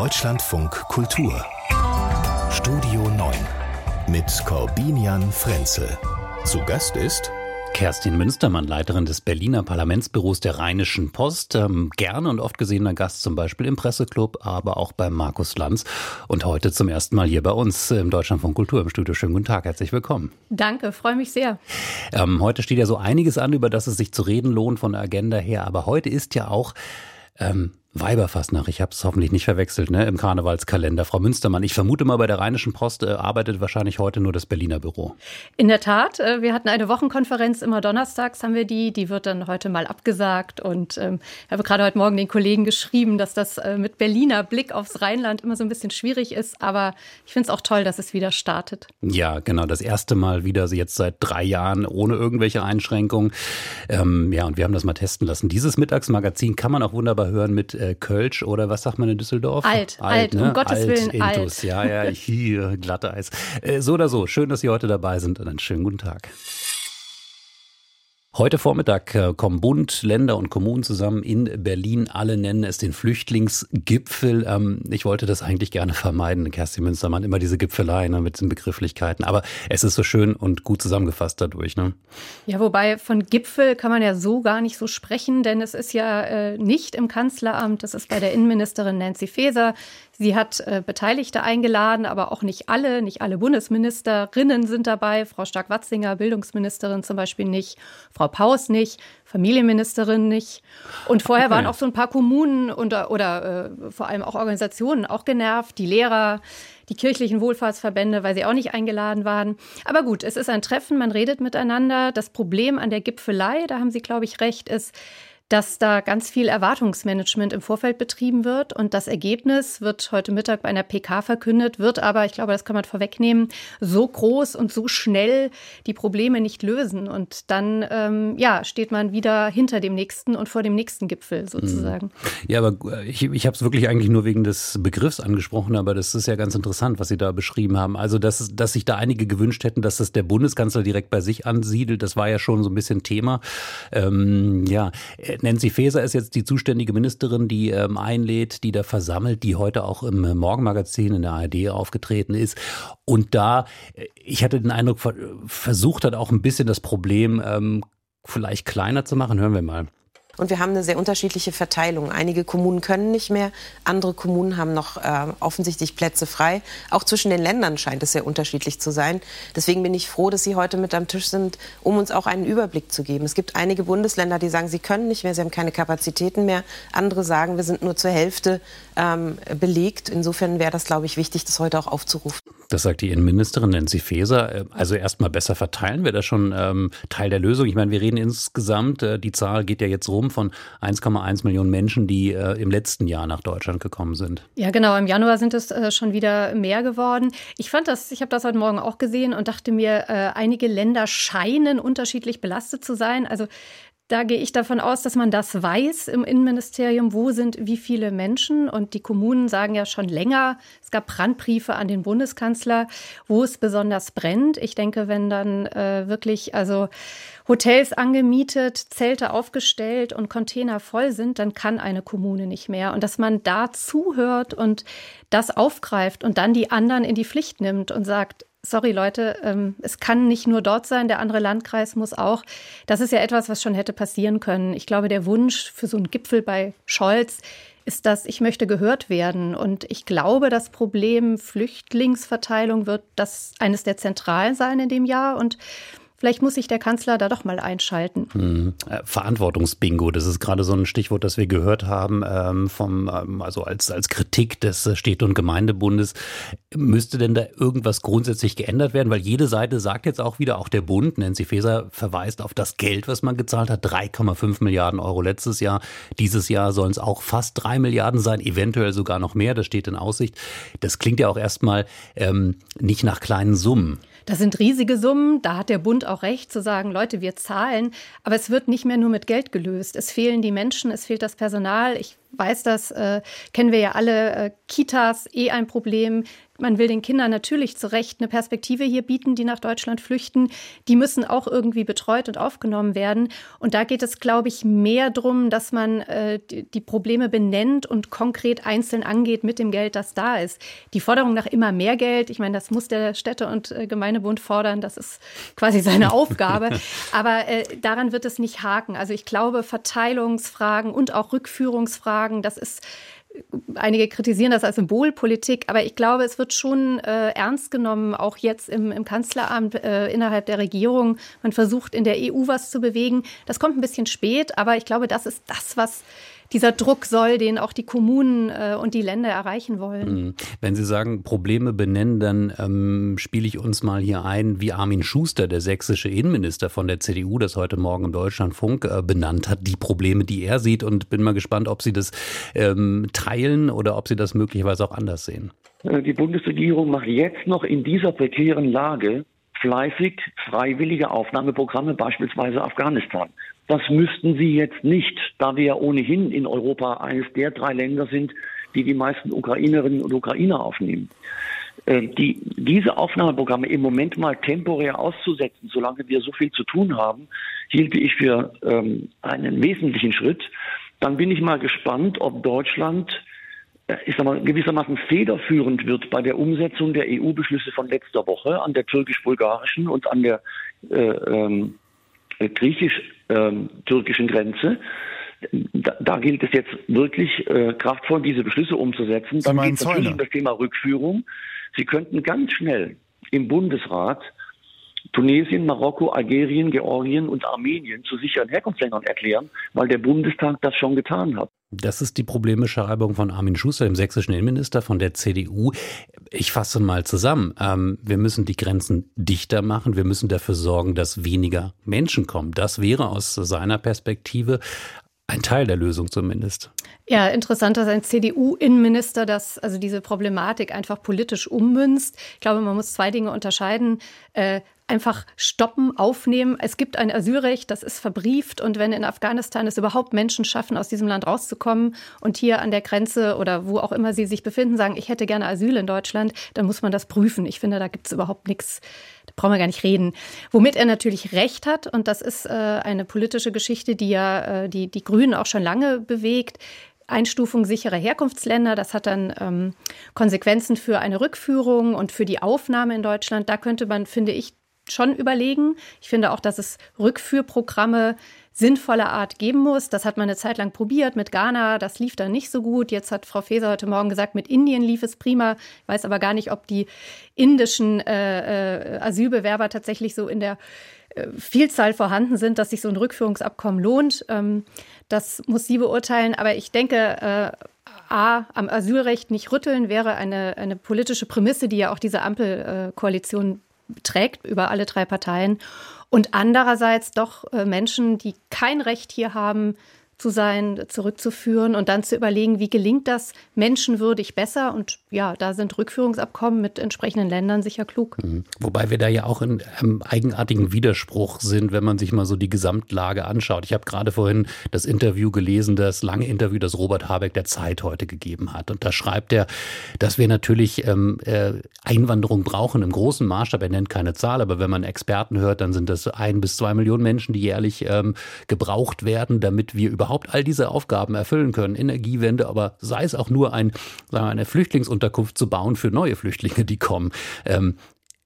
Deutschlandfunk Kultur Studio 9 mit Corbinian Frenzel. Zu Gast ist Kerstin Münstermann, Leiterin des Berliner Parlamentsbüros der Rheinischen Post, ähm, gerne und oft gesehener Gast zum Beispiel im Presseclub, aber auch bei Markus Lanz und heute zum ersten Mal hier bei uns im Deutschlandfunk Kultur im Studio. Schönen guten Tag, herzlich willkommen. Danke, freue mich sehr. Ähm, heute steht ja so einiges an, über das es sich zu reden lohnt von der Agenda her, aber heute ist ja auch ähm, Weiberfastnacht, ich habe es hoffentlich nicht verwechselt, ne, im Karnevalskalender. Frau Münstermann, ich vermute mal, bei der Rheinischen Post äh, arbeitet wahrscheinlich heute nur das Berliner Büro. In der Tat, äh, wir hatten eine Wochenkonferenz, immer donnerstags haben wir die, die wird dann heute mal abgesagt und ähm, ich habe gerade heute Morgen den Kollegen geschrieben, dass das äh, mit Berliner Blick aufs Rheinland immer so ein bisschen schwierig ist, aber ich finde es auch toll, dass es wieder startet. Ja, genau, das erste Mal wieder, jetzt seit drei Jahren ohne irgendwelche Einschränkungen. Ähm, ja, und wir haben das mal testen lassen. Dieses Mittagsmagazin kann man auch wunderbar hören mit äh, Kölsch oder was sagt man in Düsseldorf? Alt, alt, alt ne? um Gottes alt, Willen, Intus. alt. Ja, ja, hier, glatte Eis. Äh, so oder so, schön, dass Sie heute dabei sind und einen schönen guten Tag. Heute Vormittag äh, kommen Bund, Länder und Kommunen zusammen in Berlin. Alle nennen es den Flüchtlingsgipfel. Ähm, ich wollte das eigentlich gerne vermeiden, Kerstin Münstermann, immer diese Gipfelei ne, mit den Begrifflichkeiten. Aber es ist so schön und gut zusammengefasst dadurch. Ne? Ja, wobei von Gipfel kann man ja so gar nicht so sprechen, denn es ist ja äh, nicht im Kanzleramt, das ist bei der Innenministerin Nancy Faeser. Sie hat äh, Beteiligte eingeladen, aber auch nicht alle, nicht alle Bundesministerinnen sind dabei. Frau Stark-Watzinger, Bildungsministerin zum Beispiel nicht, Frau Paus nicht, Familienministerin nicht. Und vorher okay. waren auch so ein paar Kommunen und, oder äh, vor allem auch Organisationen auch genervt, die Lehrer, die kirchlichen Wohlfahrtsverbände, weil sie auch nicht eingeladen waren. Aber gut, es ist ein Treffen, man redet miteinander. Das Problem an der Gipfelei, da haben Sie, glaube ich, recht, ist, dass da ganz viel Erwartungsmanagement im Vorfeld betrieben wird. Und das Ergebnis wird heute Mittag bei einer PK verkündet, wird aber, ich glaube, das kann man vorwegnehmen, so groß und so schnell die Probleme nicht lösen. Und dann, ähm, ja, steht man wieder hinter dem nächsten und vor dem nächsten Gipfel sozusagen. Ja, aber ich, ich habe es wirklich eigentlich nur wegen des Begriffs angesprochen, aber das ist ja ganz interessant, was Sie da beschrieben haben. Also, dass, dass sich da einige gewünscht hätten, dass das der Bundeskanzler direkt bei sich ansiedelt, das war ja schon so ein bisschen Thema. Ähm, ja, Nancy Faeser ist jetzt die zuständige Ministerin, die ähm, einlädt, die da versammelt, die heute auch im Morgenmagazin in der ARD aufgetreten ist. Und da, äh, ich hatte den Eindruck, versucht hat auch ein bisschen das Problem ähm, vielleicht kleiner zu machen. Hören wir mal. Und wir haben eine sehr unterschiedliche Verteilung. Einige Kommunen können nicht mehr, andere Kommunen haben noch äh, offensichtlich Plätze frei. Auch zwischen den Ländern scheint es sehr unterschiedlich zu sein. Deswegen bin ich froh, dass Sie heute mit am Tisch sind, um uns auch einen Überblick zu geben. Es gibt einige Bundesländer, die sagen, sie können nicht mehr, sie haben keine Kapazitäten mehr. Andere sagen, wir sind nur zur Hälfte ähm, belegt. Insofern wäre das, glaube ich, wichtig, das heute auch aufzurufen. Das sagt die Innenministerin Nancy Faeser. Äh, also erstmal besser verteilen wäre das schon ähm, Teil der Lösung. Ich meine, wir reden insgesamt, äh, die Zahl geht ja jetzt rum von 1,1 Millionen Menschen, die äh, im letzten Jahr nach Deutschland gekommen sind. Ja, genau. Im Januar sind es äh, schon wieder mehr geworden. Ich fand das, ich habe das heute Morgen auch gesehen und dachte mir, äh, einige Länder scheinen unterschiedlich belastet zu sein. Also da gehe ich davon aus, dass man das weiß im Innenministerium, wo sind wie viele Menschen. Und die Kommunen sagen ja schon länger, es gab Brandbriefe an den Bundeskanzler, wo es besonders brennt. Ich denke, wenn dann äh, wirklich also Hotels angemietet, Zelte aufgestellt und Container voll sind, dann kann eine Kommune nicht mehr. Und dass man da zuhört und das aufgreift und dann die anderen in die Pflicht nimmt und sagt, sorry Leute, ähm, es kann nicht nur dort sein, der andere Landkreis muss auch. Das ist ja etwas, was schon hätte passieren können. Ich glaube, der Wunsch für so einen Gipfel bei Scholz ist das, ich möchte gehört werden. Und ich glaube, das Problem Flüchtlingsverteilung wird das eines der zentralen sein in dem Jahr. Und Vielleicht muss sich der Kanzler da doch mal einschalten. Hm. Äh, Verantwortungsbingo, das ist gerade so ein Stichwort, das wir gehört haben, ähm, vom, ähm, also als, als Kritik des Städte- und Gemeindebundes. Müsste denn da irgendwas grundsätzlich geändert werden? Weil jede Seite sagt jetzt auch wieder, auch der Bund, Nancy Faeser verweist auf das Geld, was man gezahlt hat, 3,5 Milliarden Euro letztes Jahr. Dieses Jahr sollen es auch fast drei Milliarden sein, eventuell sogar noch mehr, das steht in Aussicht. Das klingt ja auch erstmal ähm, nicht nach kleinen Summen. Das sind riesige Summen. Da hat der Bund auch recht zu sagen, Leute, wir zahlen. Aber es wird nicht mehr nur mit Geld gelöst. Es fehlen die Menschen, es fehlt das Personal. Ich weiß das, äh, kennen wir ja alle, äh, Kitas eh ein Problem. Man will den Kindern natürlich zu Recht eine Perspektive hier bieten, die nach Deutschland flüchten. Die müssen auch irgendwie betreut und aufgenommen werden. Und da geht es, glaube ich, mehr darum, dass man äh, die, Probleme benennt und konkret einzeln angeht mit dem Geld, das da ist. Die Forderung nach immer mehr Geld, ich meine, das muss der Städte- und äh, Gemeindebund fordern, das ist quasi seine Aufgabe. Aber äh, daran wird es nicht haken. Also ich glaube, Verteilungsfragen und auch Rückführungsfragen, das ist Einige kritisieren das als Symbolpolitik, aber ich glaube, es wird schon äh, ernst genommen, auch jetzt im, im Kanzleramt, äh, innerhalb der Regierung. Man versucht in der EU was zu bewegen. Das kommt ein bisschen spät, aber ich glaube, das ist das, was dieser Druck soll, den auch die Kommunen äh, und die Länder erreichen wollen. Mhm. Wenn Sie sagen, Probleme benennen, dann ähm, spiele ich uns mal hier ein, wie Armin Schuster, der sächsische Innenminister von der CDU, das heute Morgen im Deutschlandfunk äh, benannt hat, die Probleme, die er sieht. Und bin mal gespannt, ob Sie das ähm, teilen oder ob Sie das möglicherweise auch anders sehen. Äh, die Bundesregierung macht jetzt noch in dieser prekären Lage fleißig freiwillige Aufnahmeprogramme, beispielsweise Afghanistan. Das müssten sie jetzt nicht, da wir ja ohnehin in Europa eines der drei Länder sind, die die meisten Ukrainerinnen und Ukrainer aufnehmen. Äh, die, diese Aufnahmeprogramme im Moment mal temporär auszusetzen, solange wir so viel zu tun haben, hielte ich für ähm, einen wesentlichen Schritt. Dann bin ich mal gespannt, ob Deutschland ich sag mal, gewissermaßen federführend wird bei der Umsetzung der EU-Beschlüsse von letzter Woche an der türkisch-bulgarischen und an der äh, ähm, griechisch-türkischen ähm, Grenze. Da, da, gilt es jetzt wirklich äh, kraftvoll, diese Beschlüsse umzusetzen. Dann geht es natürlich um das Thema Rückführung. Sie könnten ganz schnell im Bundesrat Tunesien, Marokko, Algerien, Georgien und Armenien zu sicheren Herkunftsländern erklären, weil der Bundestag das schon getan hat. Das ist die Problembeschreibung von Armin Schuster, dem sächsischen Innenminister von der CDU. Ich fasse mal zusammen. Ähm, wir müssen die Grenzen dichter machen. Wir müssen dafür sorgen, dass weniger Menschen kommen. Das wäre aus seiner Perspektive ein Teil der Lösung zumindest. Ja, interessant, dass ein CDU-Innenminister das, also diese Problematik einfach politisch ummünzt. Ich glaube, man muss zwei Dinge unterscheiden. Äh, einfach stoppen, aufnehmen. Es gibt ein Asylrecht, das ist verbrieft. Und wenn in Afghanistan es überhaupt Menschen schaffen, aus diesem Land rauszukommen und hier an der Grenze oder wo auch immer sie sich befinden, sagen, ich hätte gerne Asyl in Deutschland, dann muss man das prüfen. Ich finde, da gibt es überhaupt nichts, da brauchen wir gar nicht reden. Womit er natürlich recht hat, und das ist äh, eine politische Geschichte, die ja äh, die, die Grünen auch schon lange bewegt, Einstufung sicherer Herkunftsländer. Das hat dann ähm, Konsequenzen für eine Rückführung und für die Aufnahme in Deutschland. Da könnte man, finde ich, schon überlegen. Ich finde auch, dass es Rückführprogramme sinnvoller Art geben muss. Das hat man eine Zeit lang probiert mit Ghana, das lief dann nicht so gut. Jetzt hat Frau Faeser heute Morgen gesagt, mit Indien lief es prima. Ich weiß aber gar nicht, ob die indischen äh, äh, Asylbewerber tatsächlich so in der äh, Vielzahl vorhanden sind, dass sich so ein Rückführungsabkommen lohnt. Ähm, das muss sie beurteilen. Aber ich denke, äh, A, am Asylrecht nicht rütteln wäre eine, eine politische Prämisse, die ja auch diese Ampelkoalition trägt über alle drei Parteien. Und andererseits doch äh, Menschen, die kein Recht hier haben, zu sein, zurückzuführen und dann zu überlegen, wie gelingt das menschenwürdig besser. Und ja, da sind Rückführungsabkommen mit entsprechenden Ländern sicher klug. Mhm. Wobei wir da ja auch in einem eigenartigen Widerspruch sind, wenn man sich mal so die Gesamtlage anschaut. Ich habe gerade vorhin das Interview gelesen, das lange Interview, das Robert Habeck der Zeit heute gegeben hat. Und da schreibt er, dass wir natürlich ähm, äh, Einwanderung brauchen im großen Maßstab. Er nennt keine Zahl, aber wenn man Experten hört, dann sind das ein bis zwei Millionen Menschen, die jährlich ähm, gebraucht werden, damit wir überhaupt überhaupt all diese Aufgaben erfüllen können, Energiewende, aber sei es auch nur ein, sagen wir, eine Flüchtlingsunterkunft zu bauen für neue Flüchtlinge, die kommen. Ähm,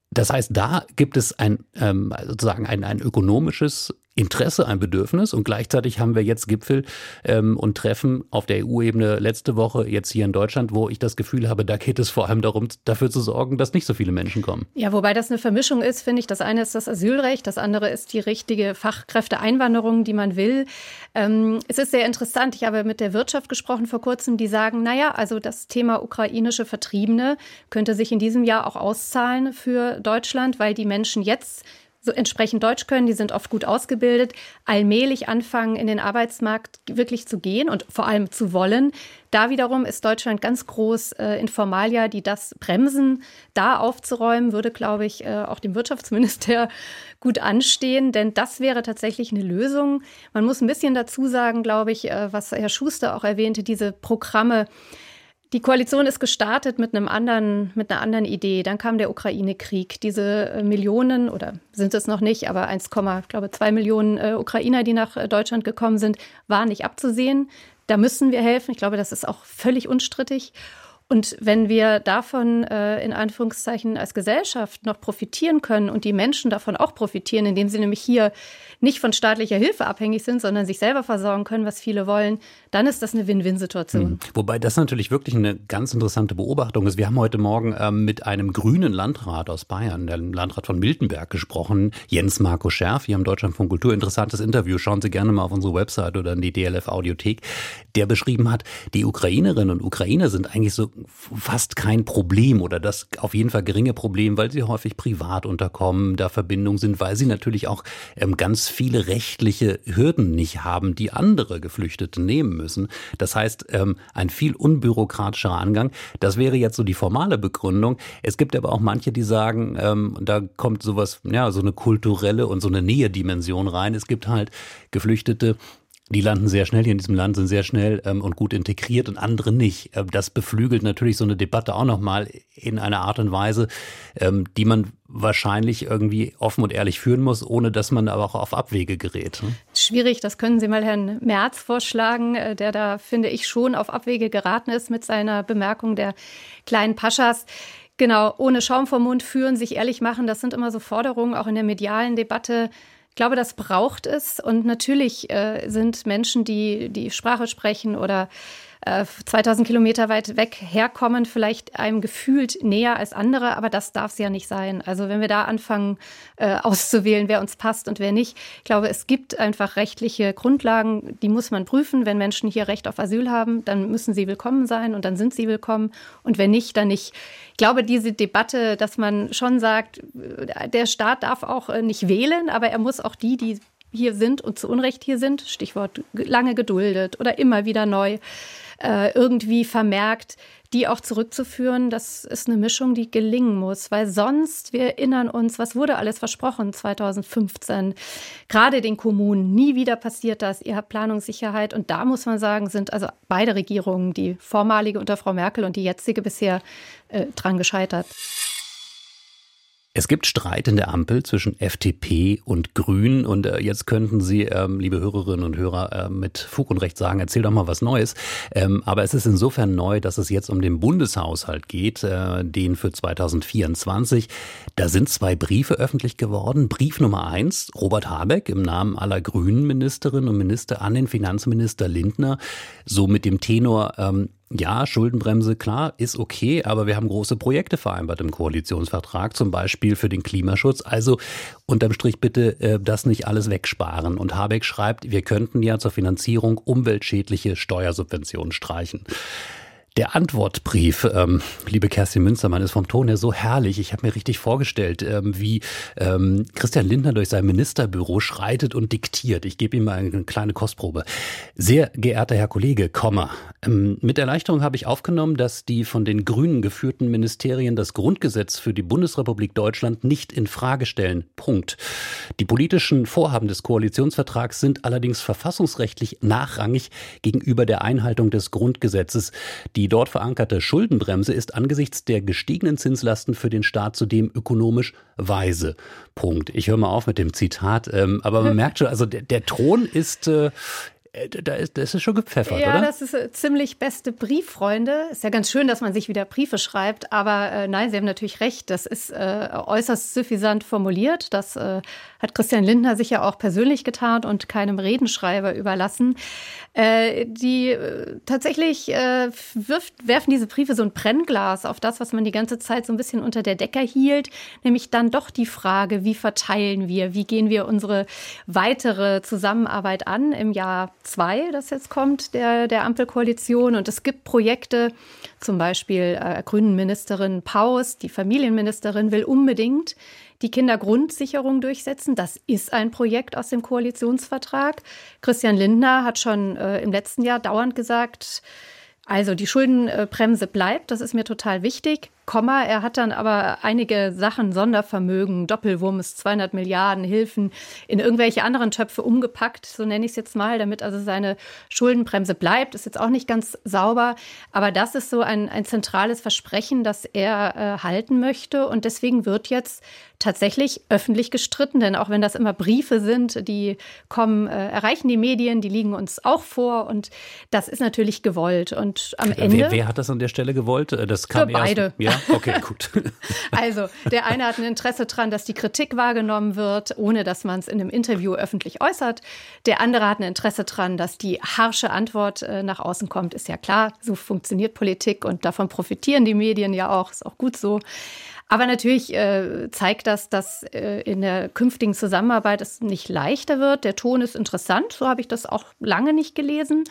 das heißt, da gibt es ein ähm, sozusagen ein, ein ökonomisches Interesse, ein Bedürfnis und gleichzeitig haben wir jetzt Gipfel ähm, und Treffen auf der EU-Ebene letzte Woche jetzt hier in Deutschland, wo ich das Gefühl habe, da geht es vor allem darum, dafür zu sorgen, dass nicht so viele Menschen kommen. Ja, wobei das eine Vermischung ist, finde ich. Das eine ist das Asylrecht, das andere ist die richtige Fachkräfteeinwanderung, die man will. Ähm, es ist sehr interessant. Ich habe mit der Wirtschaft gesprochen vor kurzem, die sagen, naja, also das Thema ukrainische Vertriebene könnte sich in diesem Jahr auch auszahlen für Deutschland, weil die Menschen jetzt so entsprechend Deutsch können, die sind oft gut ausgebildet, allmählich anfangen, in den Arbeitsmarkt wirklich zu gehen und vor allem zu wollen. Da wiederum ist Deutschland ganz groß äh, in Formalia, die das bremsen. Da aufzuräumen, würde, glaube ich, äh, auch dem Wirtschaftsminister gut anstehen, denn das wäre tatsächlich eine Lösung. Man muss ein bisschen dazu sagen, glaube ich, äh, was Herr Schuster auch erwähnte, diese Programme, die Koalition ist gestartet mit einem anderen, mit einer anderen Idee. Dann kam der Ukraine-Krieg. Diese äh, Millionen oder sind es noch nicht, aber 1, ich glaube 2 Millionen äh, Ukrainer, die nach äh, Deutschland gekommen sind, waren nicht abzusehen. Da müssen wir helfen. Ich glaube, das ist auch völlig unstrittig. Und wenn wir davon äh, in Anführungszeichen als Gesellschaft noch profitieren können und die Menschen davon auch profitieren, indem sie nämlich hier nicht von staatlicher Hilfe abhängig sind, sondern sich selber versorgen können, was viele wollen, dann ist das eine Win-Win-Situation. Mhm. Wobei das natürlich wirklich eine ganz interessante Beobachtung ist. Wir haben heute Morgen ähm, mit einem grünen Landrat aus Bayern, dem Landrat von Miltenberg, gesprochen, Jens Marco Scherf, hier im Deutschlandfunk Kultur. Interessantes Interview. Schauen Sie gerne mal auf unsere Website oder in die DLF Audiothek, der beschrieben hat, die Ukrainerinnen und Ukrainer sind eigentlich so fast kein Problem oder das auf jeden Fall geringe Problem, weil sie häufig privat unterkommen, da Verbindungen sind, weil sie natürlich auch ähm, ganz viele rechtliche Hürden nicht haben, die andere Geflüchtete nehmen müssen. Das heißt, ähm, ein viel unbürokratischerer Angang. Das wäre jetzt so die formale Begründung. Es gibt aber auch manche, die sagen, ähm, da kommt sowas, ja, so eine kulturelle und so eine Nähe-Dimension rein. Es gibt halt Geflüchtete, die landen sehr schnell hier in diesem Land, sind sehr schnell ähm, und gut integriert und andere nicht. Ähm, das beflügelt natürlich so eine Debatte auch nochmal in einer Art und Weise, ähm, die man wahrscheinlich irgendwie offen und ehrlich führen muss, ohne dass man aber auch auf Abwege gerät. Ne? Schwierig, das können Sie mal Herrn Merz vorschlagen, äh, der da, finde ich, schon auf Abwege geraten ist mit seiner Bemerkung der kleinen Paschas. Genau, ohne Schaum vom Mund führen, sich ehrlich machen, das sind immer so Forderungen, auch in der medialen Debatte ich glaube, das braucht es. Und natürlich äh, sind Menschen, die die Sprache sprechen oder 2000 äh, Kilometer weit weg herkommen, vielleicht einem gefühlt näher als andere, aber das darf es ja nicht sein. Also wenn wir da anfangen äh, auszuwählen, wer uns passt und wer nicht, ich glaube, es gibt einfach rechtliche Grundlagen, die muss man prüfen. Wenn Menschen hier Recht auf Asyl haben, dann müssen sie willkommen sein und dann sind sie willkommen und wenn nicht, dann nicht. Ich glaube, diese Debatte, dass man schon sagt, der Staat darf auch äh, nicht wählen, aber er muss auch die, die hier sind und zu Unrecht hier sind, Stichwort lange geduldet oder immer wieder neu, äh, irgendwie vermerkt, die auch zurückzuführen, das ist eine Mischung, die gelingen muss, weil sonst, wir erinnern uns, was wurde alles versprochen 2015, gerade den Kommunen, nie wieder passiert das, ihr habt Planungssicherheit und da muss man sagen, sind also beide Regierungen, die vormalige unter Frau Merkel und die jetzige bisher äh, dran gescheitert. Es gibt Streit in der Ampel zwischen FDP und Grünen und äh, jetzt könnten Sie, ähm, liebe Hörerinnen und Hörer, äh, mit Fug und Recht sagen, erzähl doch mal was Neues. Ähm, aber es ist insofern neu, dass es jetzt um den Bundeshaushalt geht, äh, den für 2024. Da sind zwei Briefe öffentlich geworden. Brief Nummer eins, Robert Habeck im Namen aller Grünen Ministerinnen und Minister an den Finanzminister Lindner, so mit dem Tenor, ähm, ja, Schuldenbremse, klar, ist okay, aber wir haben große Projekte vereinbart im Koalitionsvertrag, zum Beispiel für den Klimaschutz. Also unterm Strich bitte äh, das nicht alles wegsparen. Und Habeck schreibt, wir könnten ja zur Finanzierung umweltschädliche Steuersubventionen streichen. Der Antwortbrief, ähm, liebe Kerstin Münstermann, ist vom Ton her so herrlich. Ich habe mir richtig vorgestellt, ähm, wie ähm, Christian Lindner durch sein Ministerbüro schreitet und diktiert. Ich gebe ihm mal eine kleine Kostprobe. Sehr geehrter Herr Kollege, Komma. Ähm, mit Erleichterung habe ich aufgenommen, dass die von den Grünen geführten Ministerien das Grundgesetz für die Bundesrepublik Deutschland nicht in Frage stellen. Punkt. Die politischen Vorhaben des Koalitionsvertrags sind allerdings verfassungsrechtlich nachrangig gegenüber der Einhaltung des Grundgesetzes. Die die dort verankerte Schuldenbremse ist angesichts der gestiegenen Zinslasten für den Staat zudem ökonomisch weise. Punkt. Ich höre mal auf mit dem Zitat, ähm, aber man merkt schon, also der, der Ton ist äh, äh, da ist, das ist schon gepfeffert, ja, oder? Ja, das ist äh, ziemlich beste Brieffreunde. Ist ja ganz schön, dass man sich wieder Briefe schreibt, aber äh, nein, Sie haben natürlich recht. Das ist äh, äußerst suffisant formuliert. Das äh, hat Christian Lindner sich ja auch persönlich getan und keinem Redenschreiber überlassen. Äh, die tatsächlich wirft, werfen diese Briefe so ein Brennglas auf das, was man die ganze Zeit so ein bisschen unter der Decke hielt, nämlich dann doch die Frage, wie verteilen wir, wie gehen wir unsere weitere Zusammenarbeit an im Jahr 2, das jetzt kommt, der, der Ampelkoalition. Und es gibt Projekte, zum Beispiel äh, Grünen-Ministerin Paus, die Familienministerin, will unbedingt die Kindergrundsicherung durchsetzen. Das ist ein Projekt aus dem Koalitionsvertrag. Christian Lindner hat schon äh, im letzten Jahr dauernd gesagt, also die Schuldenbremse bleibt, das ist mir total wichtig. Komma. Er hat dann aber einige Sachen, Sondervermögen, Doppelwumms, 200 Milliarden Hilfen in irgendwelche anderen Töpfe umgepackt, so nenne ich es jetzt mal, damit also seine Schuldenbremse bleibt. Ist jetzt auch nicht ganz sauber, aber das ist so ein, ein zentrales Versprechen, das er äh, halten möchte. Und deswegen wird jetzt tatsächlich öffentlich gestritten, denn auch wenn das immer Briefe sind, die kommen, äh, erreichen die Medien, die liegen uns auch vor und das ist natürlich gewollt. Und am Ende. Wer, wer hat das an der Stelle gewollt? Äh, das kam für beide. Erst, okay, gut. Also, der eine hat ein Interesse daran, dass die Kritik wahrgenommen wird, ohne dass man es in einem Interview öffentlich äußert. Der andere hat ein Interesse daran, dass die harsche Antwort äh, nach außen kommt. Ist ja klar, so funktioniert Politik und davon profitieren die Medien ja auch. Ist auch gut so. Aber natürlich äh, zeigt das, dass äh, in der künftigen Zusammenarbeit es nicht leichter wird. Der Ton ist interessant, so habe ich das auch lange nicht gelesen.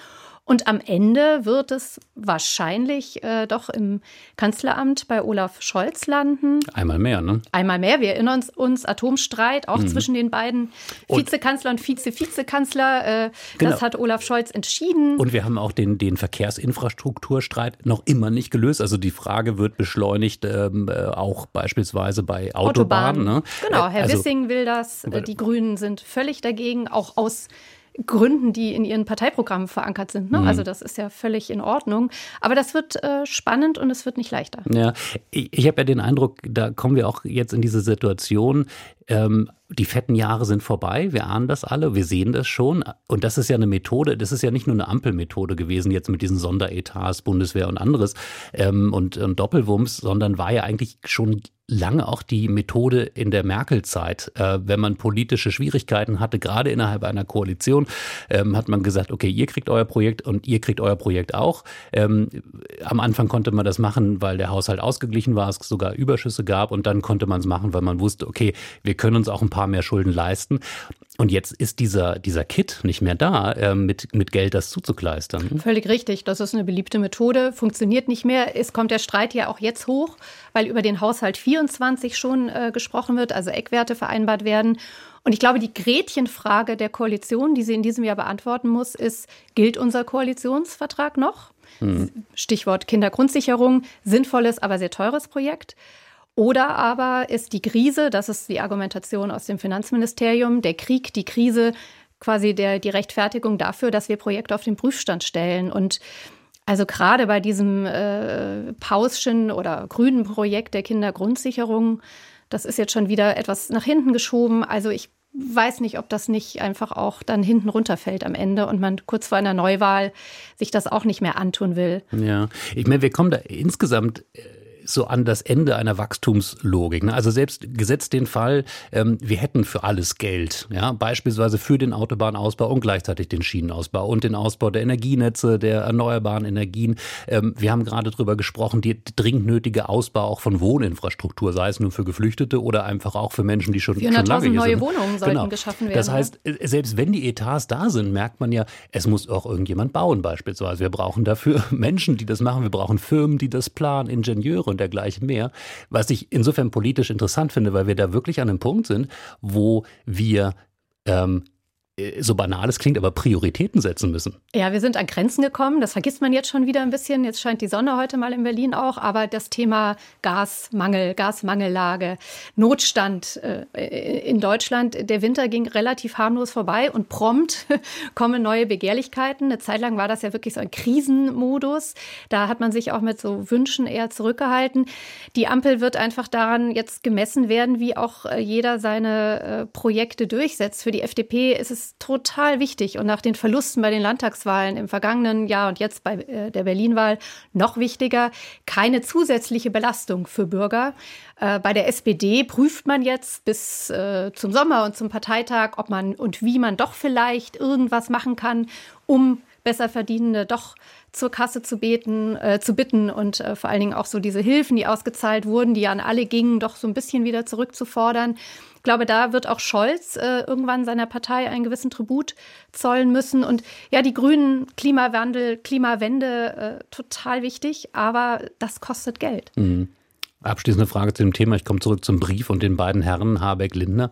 Und am Ende wird es wahrscheinlich äh, doch im Kanzleramt bei Olaf Scholz landen. Einmal mehr, ne? Einmal mehr. Wir erinnern uns, uns Atomstreit, auch mhm. zwischen den beiden Vizekanzler und Vize-Vizekanzler. Äh, genau. Das hat Olaf Scholz entschieden. Und wir haben auch den, den Verkehrsinfrastrukturstreit noch immer nicht gelöst. Also die Frage wird beschleunigt, ähm, äh, auch beispielsweise bei Autobahnen. Autobahn. Ne? Genau, Herr also, Wissing will das. Die Grünen sind völlig dagegen, auch aus Gründen, die in ihren Parteiprogrammen verankert sind. Ne? Mhm. Also das ist ja völlig in Ordnung. Aber das wird äh, spannend und es wird nicht leichter. Ja, ich, ich habe ja den Eindruck, da kommen wir auch jetzt in diese Situation. Ähm, die fetten Jahre sind vorbei, wir ahnen das alle, wir sehen das schon. Und das ist ja eine Methode, das ist ja nicht nur eine Ampelmethode gewesen, jetzt mit diesen Sonderetats, Bundeswehr und anderes ähm, und, und Doppelwumms, sondern war ja eigentlich schon lange auch die Methode in der Merkel-Zeit. Äh, wenn man politische Schwierigkeiten hatte, gerade innerhalb einer Koalition, ähm, hat man gesagt, okay, ihr kriegt euer Projekt und ihr kriegt euer Projekt auch. Ähm, am Anfang konnte man das machen, weil der Haushalt ausgeglichen war, es sogar Überschüsse gab und dann konnte man es machen, weil man wusste, okay, wir können uns auch ein paar mehr Schulden leisten. Und jetzt ist dieser, dieser Kit nicht mehr da, äh, mit, mit Geld das zuzukleistern. Völlig richtig. Das ist eine beliebte Methode, funktioniert nicht mehr. Es kommt der Streit ja auch jetzt hoch, weil über den Haushalt 24 schon äh, gesprochen wird, also Eckwerte vereinbart werden. Und ich glaube, die Gretchenfrage der Koalition, die sie in diesem Jahr beantworten muss, ist, gilt unser Koalitionsvertrag noch? Hm. Stichwort Kindergrundsicherung, sinnvolles, aber sehr teures Projekt. Oder aber ist die Krise, das ist die Argumentation aus dem Finanzministerium, der Krieg, die Krise quasi der, die Rechtfertigung dafür, dass wir Projekte auf den Prüfstand stellen. Und also gerade bei diesem äh, Pauschen oder grünen Projekt der Kindergrundsicherung, das ist jetzt schon wieder etwas nach hinten geschoben. Also ich weiß nicht, ob das nicht einfach auch dann hinten runterfällt am Ende und man kurz vor einer Neuwahl sich das auch nicht mehr antun will. Ja, ich meine, wir kommen da insgesamt äh, so an das Ende einer Wachstumslogik. Ne? Also selbst gesetzt den Fall, ähm, wir hätten für alles Geld, ja, beispielsweise für den Autobahnausbau und gleichzeitig den Schienenausbau und den Ausbau der Energienetze, der erneuerbaren Energien. Ähm, wir haben gerade drüber gesprochen, die dringend nötige Ausbau auch von Wohninfrastruktur, sei es nun für Geflüchtete oder einfach auch für Menschen, die schon, schon lange hier neue sind. Wohnungen sollten genau. geschaffen werden. Das heißt, äh, selbst wenn die Etats da sind, merkt man ja, es muss auch irgendjemand bauen beispielsweise. Wir brauchen dafür Menschen, die das machen. Wir brauchen Firmen, die das planen, Ingenieure und dergleichen mehr. Was ich insofern politisch interessant finde, weil wir da wirklich an einem Punkt sind, wo wir ähm, äh, so banal es klingt, aber Prioritäten setzen müssen. Ja, wir sind an Grenzen gekommen. Das vergisst man jetzt schon wieder ein bisschen. Jetzt scheint die Sonne heute mal in Berlin auch. Aber das Thema Gasmangel, Gasmangellage, Notstand äh, in Deutschland, der Winter ging relativ harmlos vorbei und prompt kommen neue Begehrlichkeiten. Eine Zeit lang war das ja wirklich so ein Krisenmodus. Da hat man sich auch mit so Wünschen eher zurückgehalten. Die Ampel wird einfach daran jetzt gemessen werden, wie auch äh, jeder seine Projekte durchsetzt. Für die FDP ist es ist total wichtig und nach den Verlusten bei den Landtagswahlen im vergangenen Jahr und jetzt bei äh, der Berlin-Wahl noch wichtiger, keine zusätzliche Belastung für Bürger. Äh, bei der SPD prüft man jetzt bis äh, zum Sommer und zum Parteitag, ob man und wie man doch vielleicht irgendwas machen kann, um Besserverdienende doch zur Kasse zu beten, äh, zu bitten und äh, vor allen Dingen auch so diese Hilfen, die ausgezahlt wurden, die an alle gingen, doch so ein bisschen wieder zurückzufordern. Ich glaube, da wird auch Scholz äh, irgendwann seiner Partei einen gewissen Tribut zollen müssen. Und ja, die Grünen, Klimawandel, Klimawende, äh, total wichtig, aber das kostet Geld. Mhm. Abschließende Frage zu dem Thema. Ich komme zurück zum Brief und den beiden Herren Habeck-Lindner.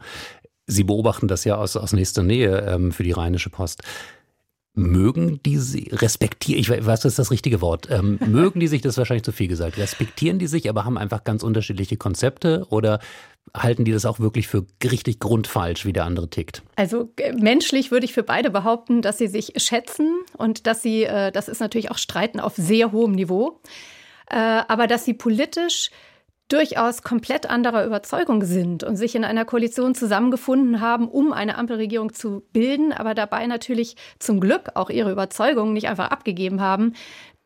Sie beobachten das ja aus, aus nächster Nähe ähm, für die Rheinische Post. Mögen die sie, respektieren, ich weiß, was ist das richtige Wort? Ähm, mögen die sich, das ist wahrscheinlich zu viel gesagt, respektieren die sich, aber haben einfach ganz unterschiedliche Konzepte oder halten die das auch wirklich für richtig grundfalsch, wie der andere tickt? Also äh, menschlich würde ich für beide behaupten, dass sie sich schätzen und dass sie, äh, das ist natürlich auch Streiten auf sehr hohem Niveau, äh, aber dass sie politisch durchaus komplett anderer Überzeugung sind und sich in einer Koalition zusammengefunden haben, um eine Ampelregierung zu bilden, aber dabei natürlich zum Glück auch ihre Überzeugung nicht einfach abgegeben haben.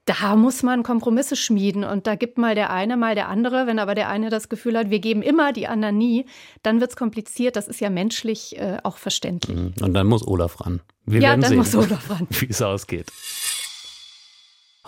Da muss man Kompromisse schmieden und da gibt mal der eine, mal der andere. Wenn aber der eine das Gefühl hat, wir geben immer, die anderen nie, dann wird es kompliziert. Das ist ja menschlich äh, auch verständlich. Mhm. Und dann muss Olaf ran. Wir ja, dann sehen, muss Olaf ran. Wie es ausgeht.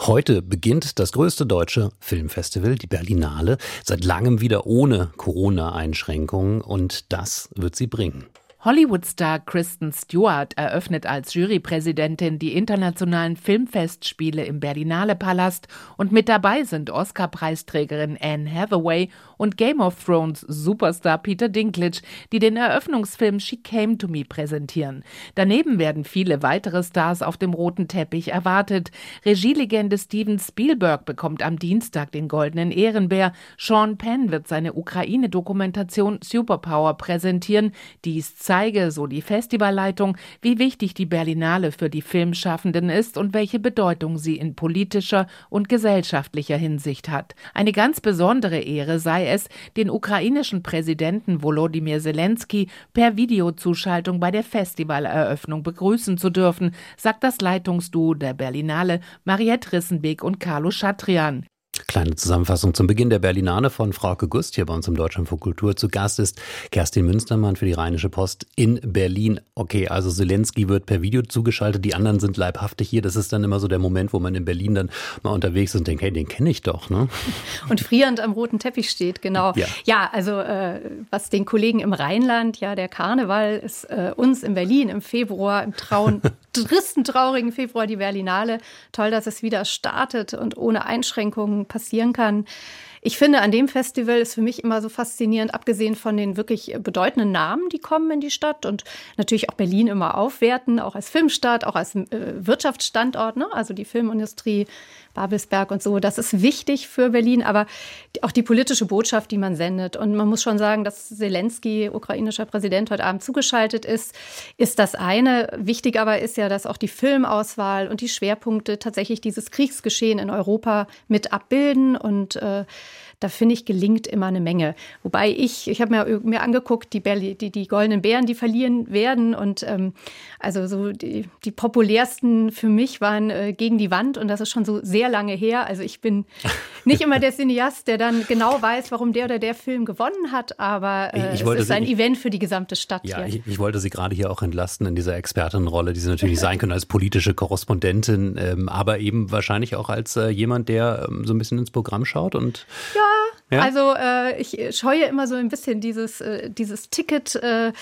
Heute beginnt das größte deutsche Filmfestival, die Berlinale, seit langem wieder ohne Corona-Einschränkungen und das wird sie bringen. Hollywood-Star Kristen Stewart eröffnet als Jurypräsidentin die internationalen Filmfestspiele im Berlinale Palast und mit dabei sind Oscar-Preisträgerin Anne Hathaway und Game of Thrones Superstar Peter Dinklage, die den Eröffnungsfilm She Came to Me präsentieren. Daneben werden viele weitere Stars auf dem roten Teppich erwartet. Regielegende Steven Spielberg bekommt am Dienstag den goldenen Ehrenbär. Sean Penn wird seine Ukraine-Dokumentation Superpower präsentieren. Dies zeige, so die Festivalleitung, wie wichtig die Berlinale für die Filmschaffenden ist und welche Bedeutung sie in politischer und gesellschaftlicher Hinsicht hat. Eine ganz besondere Ehre sei es, den ukrainischen Präsidenten Volodymyr Zelensky per Videozuschaltung bei der Festivaleröffnung begrüßen zu dürfen, sagt das Leitungsduo der Berlinale Mariette Rissenbeek und Carlo Schatrian. Kleine Zusammenfassung zum Beginn der Berlinale von Frauke Gust hier bei uns im Deutschlandfunk Kultur. Zu Gast ist Kerstin Münstermann für die Rheinische Post in Berlin. Okay, also Zelensky wird per Video zugeschaltet, die anderen sind leibhaftig hier. Das ist dann immer so der Moment, wo man in Berlin dann mal unterwegs ist und denkt, hey, den kenne ich doch. Ne? Und frierend am roten Teppich steht, genau. Ja, ja also äh, was den Kollegen im Rheinland, ja, der Karneval ist äh, uns in Berlin im Februar, im trauen, tristen, traurigen Februar die Berlinale. Toll, dass es wieder startet und ohne Einschränkungen passieren kann. Ich finde, an dem Festival ist für mich immer so faszinierend, abgesehen von den wirklich bedeutenden Namen, die kommen in die Stadt und natürlich auch Berlin immer aufwerten, auch als Filmstadt, auch als äh, Wirtschaftsstandort. Ne? Also die Filmindustrie Babelsberg und so. Das ist wichtig für Berlin, aber auch die politische Botschaft, die man sendet. Und man muss schon sagen, dass Zelensky, ukrainischer Präsident, heute Abend zugeschaltet ist, ist das eine. Wichtig aber ist ja, dass auch die Filmauswahl und die Schwerpunkte tatsächlich dieses Kriegsgeschehen in Europa mit abbilden und äh, da finde ich, gelingt immer eine Menge. Wobei ich, ich habe mir, mir angeguckt, die, Berli, die, die goldenen Bären, die verlieren werden. Und ähm, also so die, die populärsten für mich waren äh, gegen die Wand und das ist schon so sehr lange her. Also ich bin nicht immer der Cineast, der dann genau weiß, warum der oder der Film gewonnen hat, aber äh, es ist ein Event für die gesamte Stadt. Ja, ich, ich, wollte Sie gerade hier auch entlasten in dieser Expertenrolle, die Sie natürlich sein können als politische Korrespondentin, ähm, aber eben wahrscheinlich auch als äh, jemand, der ähm, so ein bisschen ins Programm schaut und ja, ja? Also äh, ich scheue immer so ein bisschen dieses, äh, dieses Ticket. Äh,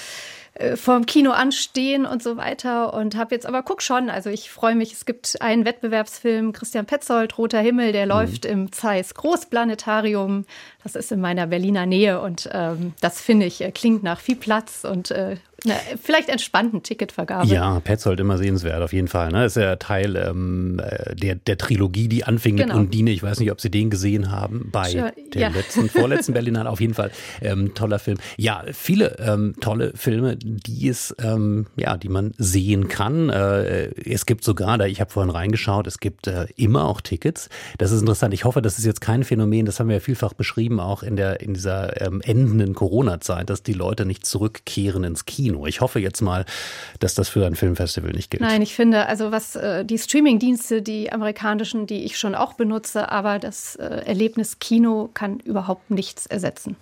äh, vorm Kino anstehen und so weiter und habe jetzt aber guck schon, also ich freue mich, es gibt einen Wettbewerbsfilm Christian Petzold Roter Himmel, der mhm. läuft im Zeiss Großplanetarium. Das ist in meiner Berliner Nähe und ähm, das finde ich äh, klingt nach viel Platz und äh, na, vielleicht entspannten Ticketvergabe. Ja, Petzold immer sehenswert, auf jeden Fall. Ne? Ist ja Teil ähm, äh, der, der Trilogie, die anfing genau. mit Undine. Ich weiß nicht, ob Sie den gesehen haben bei sure. der ja. letzten, vorletzten Berlinale. Auf jeden Fall ähm, toller Film. Ja, viele ähm, tolle Filme, die es, ähm, ja, die man sehen kann. Äh, es gibt sogar, da ich habe vorhin reingeschaut, es gibt äh, immer auch Tickets. Das ist interessant. Ich hoffe, das ist jetzt kein Phänomen, das haben wir ja vielfach beschrieben, auch in der in dieser ähm, endenden Corona-Zeit, dass die Leute nicht zurückkehren ins Kino. Kino. Ich hoffe jetzt mal, dass das für ein Filmfestival nicht gilt. Nein, ich finde, also was äh, die Streamingdienste, die amerikanischen, die ich schon auch benutze, aber das äh, Erlebnis Kino kann überhaupt nichts ersetzen.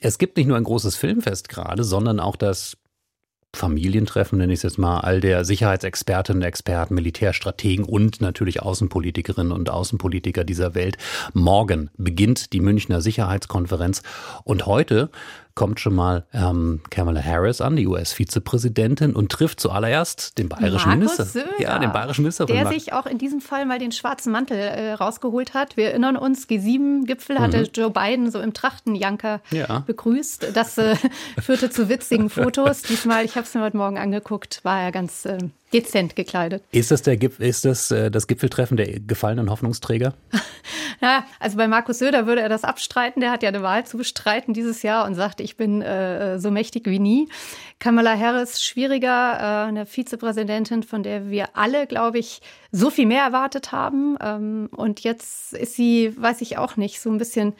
Es gibt nicht nur ein großes Filmfest gerade, sondern auch das Familientreffen, nenne ich es jetzt mal, all der Sicherheitsexpertinnen, Experten, Militärstrategen und natürlich Außenpolitikerinnen und Außenpolitiker dieser Welt. Morgen beginnt die Münchner Sicherheitskonferenz und heute kommt schon mal ähm, Kamala Harris an, die US-Vizepräsidentin, und trifft zuallererst den bayerischen Markus Minister. Söder, ja, den bayerischen Minister. Der sich auch in diesem Fall mal den schwarzen Mantel äh, rausgeholt hat. Wir erinnern uns, G7-Gipfel hatte mhm. Joe Biden so im Trachtenjanker ja. begrüßt. Das äh, führte zu witzigen Fotos. Diesmal, ich habe es mir heute Morgen angeguckt, war er ganz äh, dezent gekleidet. Ist das, der, ist das äh, das Gipfeltreffen der gefallenen Hoffnungsträger? ja, also bei Markus Söder würde er das abstreiten. Der hat ja eine Wahl zu bestreiten dieses Jahr und sagt, ich bin äh, so mächtig wie nie. Kamala Harris, schwieriger, äh, eine Vizepräsidentin, von der wir alle, glaube ich, so viel mehr erwartet haben. Ähm, und jetzt ist sie, weiß ich auch nicht, so ein bisschen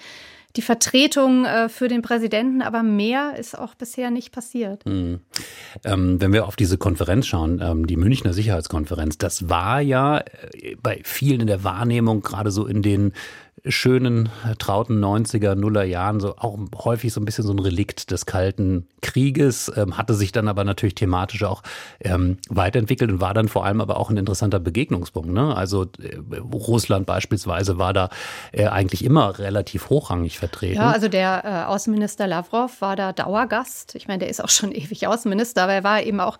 die Vertretung äh, für den Präsidenten, aber mehr ist auch bisher nicht passiert. Mhm. Ähm, wenn wir auf diese Konferenz schauen, ähm, die Münchner Sicherheitskonferenz, das war ja äh, bei vielen in der Wahrnehmung, gerade so in den schönen, trauten 90er, Nuller Jahren so auch häufig so ein bisschen so ein Relikt des Kalten Krieges, ähm, hatte sich dann aber natürlich thematisch auch ähm, weiterentwickelt und war dann vor allem aber auch ein interessanter Begegnungspunkt. Ne? Also äh, Russland beispielsweise war da äh, eigentlich immer relativ hochrangig vertreten. Ja, also der äh, Außenminister Lavrov war da Dauergast. Ich meine, der ist auch schon ewig Außenminister, aber er war eben auch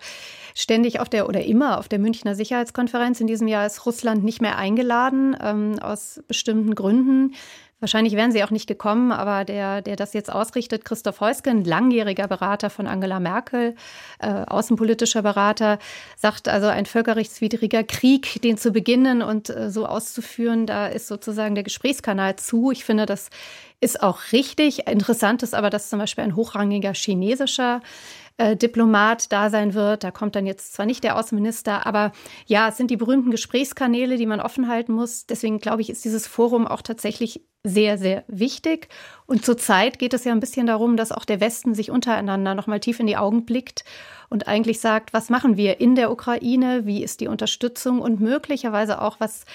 ständig auf der oder immer auf der Münchner Sicherheitskonferenz. In diesem Jahr ist Russland nicht mehr eingeladen, ähm, aus bestimmten Gründen. Wahrscheinlich wären sie auch nicht gekommen, aber der, der das jetzt ausrichtet, Christoph Heusken, langjähriger Berater von Angela Merkel, äh, außenpolitischer Berater, sagt also, ein völkerrechtswidriger Krieg, den zu beginnen und äh, so auszuführen, da ist sozusagen der Gesprächskanal zu. Ich finde, das ist auch richtig. Interessant ist aber, dass zum Beispiel ein hochrangiger chinesischer äh, Diplomat da sein wird. Da kommt dann jetzt zwar nicht der Außenminister, aber ja, es sind die berühmten Gesprächskanäle, die man offen halten muss. Deswegen glaube ich, ist dieses Forum auch tatsächlich sehr, sehr wichtig. Und zurzeit geht es ja ein bisschen darum, dass auch der Westen sich untereinander nochmal tief in die Augen blickt und eigentlich sagt, was machen wir in der Ukraine, wie ist die Unterstützung und möglicherweise auch, was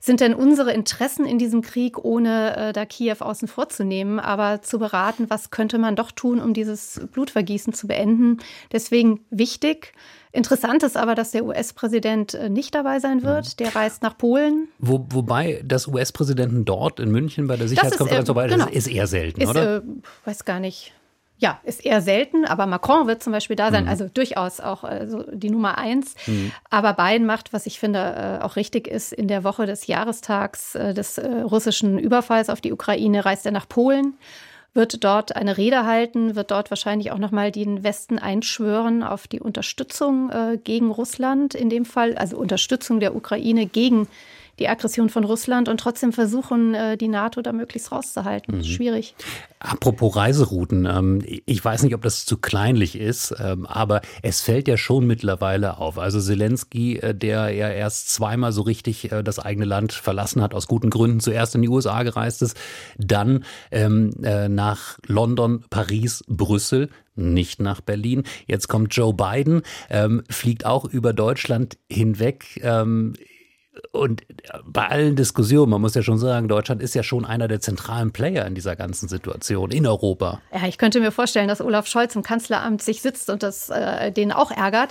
sind denn unsere Interessen in diesem Krieg, ohne äh, da Kiew außen vor zu nehmen, aber zu beraten, was könnte man doch tun, um dieses Blutvergießen zu beenden. Deswegen wichtig. Interessant ist aber, dass der US-Präsident äh, nicht dabei sein wird. Der reist nach Polen. Wo, wobei das US-Präsidenten dort in München bei der Sicherheitskonferenz dabei ist, genau. ist eher selten, ist, oder? Äh, weiß gar nicht ja, ist eher selten, aber Macron wird zum Beispiel da sein, mhm. also durchaus auch also die Nummer eins. Mhm. Aber Biden macht, was ich finde äh, auch richtig ist, in der Woche des Jahrestags äh, des russischen Überfalls auf die Ukraine reist er nach Polen wird dort eine Rede halten, wird dort wahrscheinlich auch nochmal den Westen einschwören auf die Unterstützung äh, gegen Russland in dem Fall, also Unterstützung der Ukraine gegen die Aggression von Russland und trotzdem versuchen, äh, die NATO da möglichst rauszuhalten. Mhm. Schwierig. Apropos Reiserouten, ähm, ich weiß nicht, ob das zu kleinlich ist, ähm, aber es fällt ja schon mittlerweile auf. Also Zelensky, äh, der ja erst zweimal so richtig äh, das eigene Land verlassen hat, aus guten Gründen, zuerst in die USA gereist ist, dann ähm, nach London, Paris, Brüssel, nicht nach Berlin. Jetzt kommt Joe Biden, ähm, fliegt auch über Deutschland hinweg. Ähm, und bei allen Diskussionen, man muss ja schon sagen, Deutschland ist ja schon einer der zentralen Player in dieser ganzen Situation in Europa. Ja, ich könnte mir vorstellen, dass Olaf Scholz im Kanzleramt sich sitzt und das äh, den auch ärgert.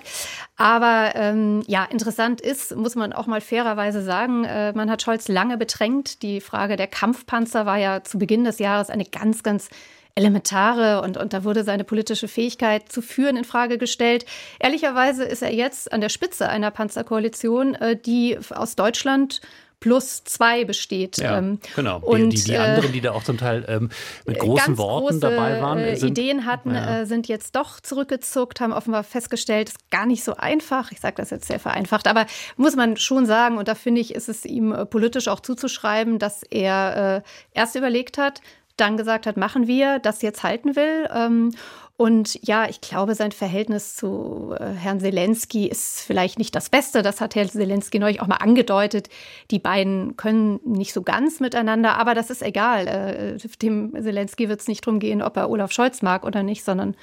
Aber ähm, ja, interessant ist, muss man auch mal fairerweise sagen, äh, man hat Scholz lange bedrängt. Die Frage der Kampfpanzer war ja zu Beginn des Jahres eine ganz, ganz elementare und, und da wurde seine politische Fähigkeit zu führen in Frage gestellt. Ehrlicherweise ist er jetzt an der Spitze einer Panzerkoalition, äh, die aus Deutschland plus zwei besteht. Ja, ähm, genau. Und, die, die, die äh, anderen, die da auch zum Teil ähm, mit großen Worten dabei waren. Äh, sind, Ideen hatten, ja. äh, sind jetzt doch zurückgezuckt, haben offenbar festgestellt, es ist gar nicht so einfach. Ich sage das jetzt sehr vereinfacht, aber muss man schon sagen, und da finde ich, ist es ihm äh, politisch auch zuzuschreiben, dass er äh, erst überlegt hat, dann gesagt hat, machen wir, das jetzt halten will. Ähm, und ja, ich glaube, sein Verhältnis zu äh, Herrn Zelensky ist vielleicht nicht das Beste. Das hat Herr Zelensky neulich auch mal angedeutet. Die beiden können nicht so ganz miteinander, aber das ist egal. Äh, dem Zelensky wird es nicht darum gehen, ob er Olaf Scholz mag oder nicht, sondern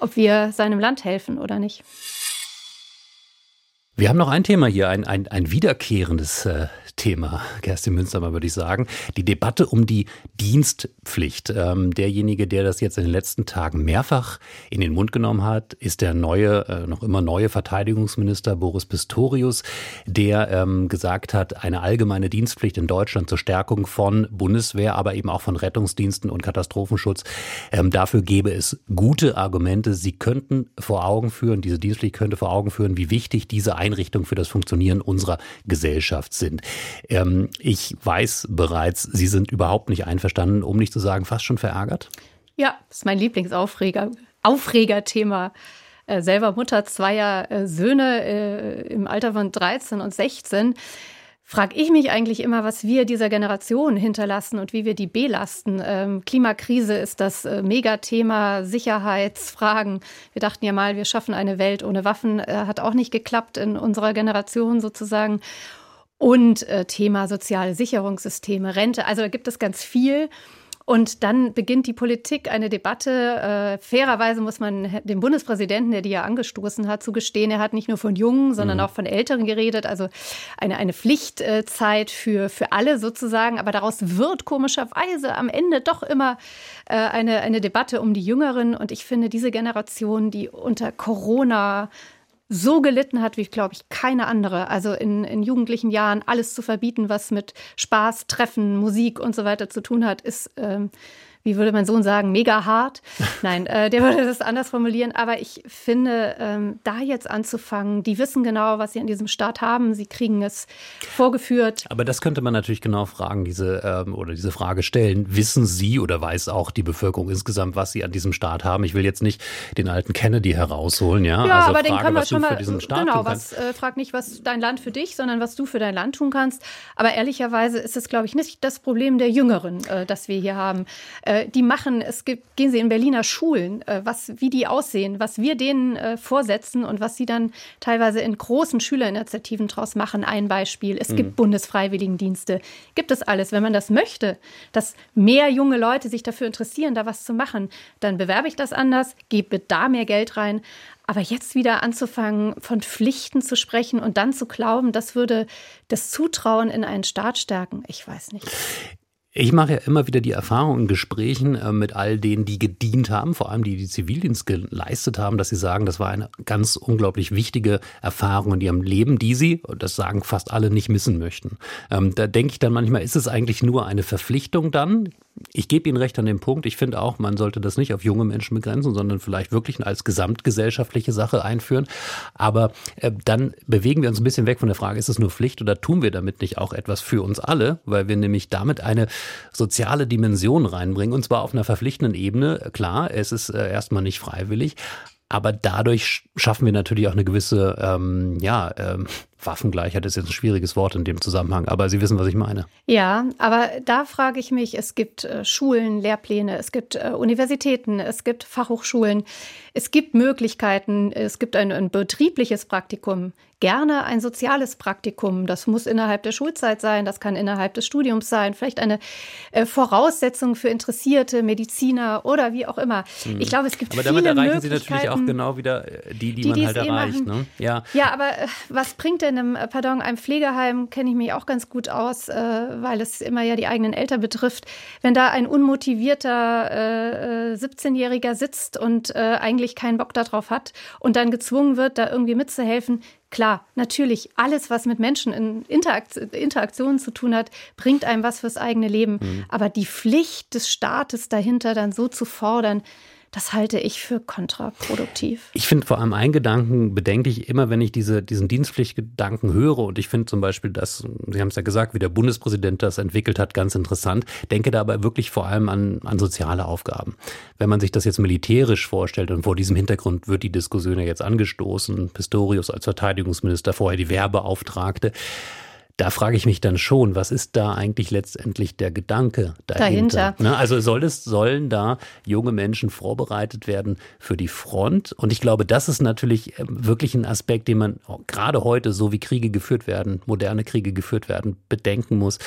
ob wir seinem Land helfen oder nicht. Wir haben noch ein Thema hier, ein, ein, ein wiederkehrendes äh, Thema, Kerstin Münstermann, würde ich sagen. Die Debatte um die Dienstpflicht. Ähm, derjenige, der das jetzt in den letzten Tagen mehrfach in den Mund genommen hat, ist der neue, äh, noch immer neue Verteidigungsminister Boris Pistorius, der ähm, gesagt hat, eine allgemeine Dienstpflicht in Deutschland zur Stärkung von Bundeswehr, aber eben auch von Rettungsdiensten und Katastrophenschutz. Ähm, dafür gäbe es gute Argumente. Sie könnten vor Augen führen, diese Dienstpflicht könnte vor Augen führen, wie wichtig diese Einrichtungen für das Funktionieren unserer Gesellschaft sind. Ähm, ich weiß bereits, Sie sind überhaupt nicht einverstanden, um nicht zu sagen, fast schon verärgert. Ja, das ist mein Lieblingsaufreger, Aufregerthema. Äh, selber Mutter zweier äh, Söhne äh, im Alter von 13 und 16 frage ich mich eigentlich immer, was wir dieser Generation hinterlassen und wie wir die belasten. Ähm, Klimakrise ist das äh, Megathema, Sicherheitsfragen. Wir dachten ja mal, wir schaffen eine Welt ohne Waffen. Äh, hat auch nicht geklappt in unserer Generation sozusagen. Und äh, Thema soziale Sicherungssysteme, Rente. Also da gibt es ganz viel. Und dann beginnt die Politik eine Debatte. Äh, fairerweise muss man dem Bundespräsidenten, der die ja angestoßen hat, zugestehen, er hat nicht nur von Jungen, sondern mhm. auch von Älteren geredet. Also eine, eine Pflichtzeit für, für alle sozusagen. Aber daraus wird komischerweise am Ende doch immer äh, eine, eine Debatte um die Jüngeren. Und ich finde, diese Generation, die unter Corona so gelitten hat wie, glaube ich, keine andere. Also in, in jugendlichen Jahren alles zu verbieten, was mit Spaß, Treffen, Musik und so weiter zu tun hat, ist ähm, wie würde mein Sohn sagen, mega hart. Nein, äh, der würde das anders formulieren. Aber ich finde, ähm, da jetzt anzufangen, die wissen genau, was sie an diesem Staat haben. Sie kriegen es vorgeführt. Aber das könnte man natürlich genau fragen, diese ähm, oder diese Frage stellen. Wissen Sie oder weiß auch die Bevölkerung insgesamt, was sie an diesem Staat haben? Ich will jetzt nicht den alten Kennedy herausholen, ja. Ja, also aber Frage, den können wir schon mal. genau, was äh, frag nicht, was dein Land für dich, sondern was du für dein Land tun kannst. Aber ehrlicherweise ist es, glaube ich, nicht das Problem der Jüngeren, äh, das wir hier haben. Äh, die machen, es gibt, gehen sie in Berliner Schulen, äh, was, wie die aussehen, was wir denen äh, vorsetzen und was sie dann teilweise in großen Schülerinitiativen draus machen. Ein Beispiel, es mhm. gibt Bundesfreiwilligendienste, gibt es alles. Wenn man das möchte, dass mehr junge Leute sich dafür interessieren, da was zu machen, dann bewerbe ich das anders, gebe da mehr Geld rein. Aber jetzt wieder anzufangen, von Pflichten zu sprechen und dann zu glauben, das würde das Zutrauen in einen Staat stärken, ich weiß nicht. Ich mache ja immer wieder die Erfahrung in Gesprächen äh, mit all denen, die gedient haben, vor allem die die Zivildienst geleistet haben, dass sie sagen, das war eine ganz unglaublich wichtige Erfahrung in ihrem Leben, die sie, und das sagen fast alle, nicht missen möchten. Ähm, da denke ich dann manchmal, ist es eigentlich nur eine Verpflichtung dann? ich gebe Ihnen recht an dem Punkt. Ich finde auch, man sollte das nicht auf junge Menschen begrenzen, sondern vielleicht wirklich als gesamtgesellschaftliche Sache einführen. Aber äh, dann bewegen wir uns ein bisschen weg von der Frage, ist es nur Pflicht oder tun wir damit nicht auch etwas für uns alle? Weil wir nämlich damit eine soziale Dimension reinbringen und zwar auf einer verpflichtenden Ebene. Klar, es ist äh, erstmal nicht freiwillig, aber dadurch schaffen wir natürlich auch eine gewisse, ähm, ja, ähm, Waffengleichheit ist jetzt ein schwieriges Wort in dem Zusammenhang, aber Sie wissen, was ich meine. Ja, aber da frage ich mich, es gibt äh, Schulen, Lehrpläne, es gibt äh, Universitäten, es gibt Fachhochschulen, es gibt Möglichkeiten, es gibt ein, ein betriebliches Praktikum gerne ein soziales Praktikum. Das muss innerhalb der Schulzeit sein, das kann innerhalb des Studiums sein, vielleicht eine äh, Voraussetzung für interessierte Mediziner oder wie auch immer. Mhm. Ich glaube, es gibt aber viele damit erreichen Sie natürlich auch genau wieder die, die, die man halt erreicht. Ne? Ja. ja, aber was bringt denn einem, pardon, einem Pflegeheim, kenne ich mich auch ganz gut aus, weil es immer ja die eigenen Eltern betrifft, wenn da ein unmotivierter äh, 17-Jähriger sitzt und äh, eigentlich keinen Bock darauf hat und dann gezwungen wird, da irgendwie mitzuhelfen, Klar, natürlich, alles, was mit Menschen in Interaktion, Interaktionen zu tun hat, bringt einem was fürs eigene Leben. Mhm. Aber die Pflicht des Staates dahinter dann so zu fordern, das halte ich für kontraproduktiv. Ich finde vor allem einen Gedanken bedenklich, immer wenn ich diese, diesen Dienstpflichtgedanken höre und ich finde zum Beispiel, dass, Sie haben es ja gesagt, wie der Bundespräsident das entwickelt hat, ganz interessant, denke da aber wirklich vor allem an, an soziale Aufgaben. Wenn man sich das jetzt militärisch vorstellt und vor diesem Hintergrund wird die Diskussion ja jetzt angestoßen, Pistorius als Verteidigungsminister, vorher die Werbeauftragte, da frage ich mich dann schon, was ist da eigentlich letztendlich der Gedanke dahinter? dahinter. Ne, also soll es, sollen da junge Menschen vorbereitet werden für die Front? Und ich glaube, das ist natürlich ähm, wirklich ein Aspekt, den man gerade heute, so wie Kriege geführt werden, moderne Kriege geführt werden, bedenken muss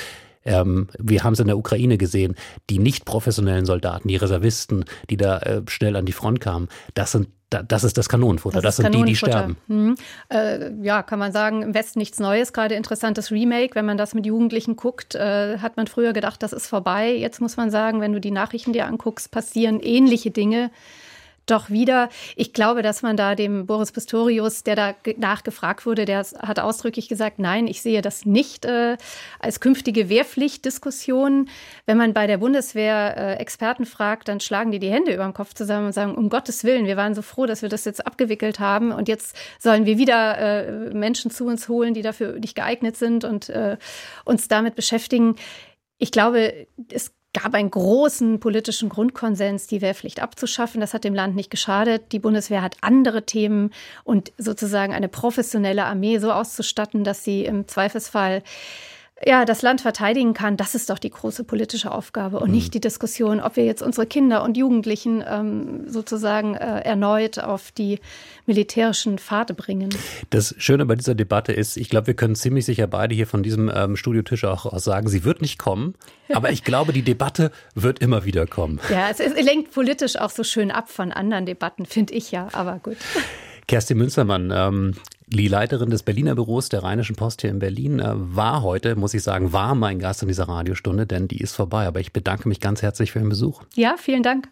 Ähm, wir haben es in der Ukraine gesehen, die nicht professionellen Soldaten, die Reservisten, die da äh, schnell an die Front kamen, das sind das ist das Kanonenfutter. Das, das sind die, die sterben. Hm. Äh, ja, kann man sagen, im Westen nichts Neues. Gerade interessantes Remake. Wenn man das mit Jugendlichen guckt, äh, hat man früher gedacht, das ist vorbei. Jetzt muss man sagen, wenn du die Nachrichten dir anguckst, passieren ähnliche Dinge doch wieder. Ich glaube, dass man da dem Boris Pistorius, der da nachgefragt wurde, der hat ausdrücklich gesagt, nein, ich sehe das nicht äh, als künftige Wehrpflichtdiskussion. Wenn man bei der Bundeswehr äh, Experten fragt, dann schlagen die die Hände über den Kopf zusammen und sagen, um Gottes Willen, wir waren so froh, dass wir das jetzt abgewickelt haben und jetzt sollen wir wieder äh, Menschen zu uns holen, die dafür nicht geeignet sind und äh, uns damit beschäftigen. Ich glaube, es gab einen großen politischen Grundkonsens, die Wehrpflicht abzuschaffen. Das hat dem Land nicht geschadet. Die Bundeswehr hat andere Themen und sozusagen eine professionelle Armee so auszustatten, dass sie im Zweifelsfall ja, das Land verteidigen kann, das ist doch die große politische Aufgabe und mhm. nicht die Diskussion, ob wir jetzt unsere Kinder und Jugendlichen ähm, sozusagen äh, erneut auf die militärischen Pfade bringen. Das Schöne bei dieser Debatte ist, ich glaube, wir können ziemlich sicher beide hier von diesem ähm, Studiotisch auch, auch sagen, sie wird nicht kommen, aber ich glaube, die Debatte wird immer wieder kommen. Ja, es, es lenkt politisch auch so schön ab von anderen Debatten, finde ich ja, aber gut. Kerstin Münstermann, ähm, die Leiterin des Berliner Büros der Rheinischen Post hier in Berlin, äh, war heute, muss ich sagen, war mein Gast in dieser Radiostunde, denn die ist vorbei. Aber ich bedanke mich ganz herzlich für den Besuch. Ja, vielen Dank.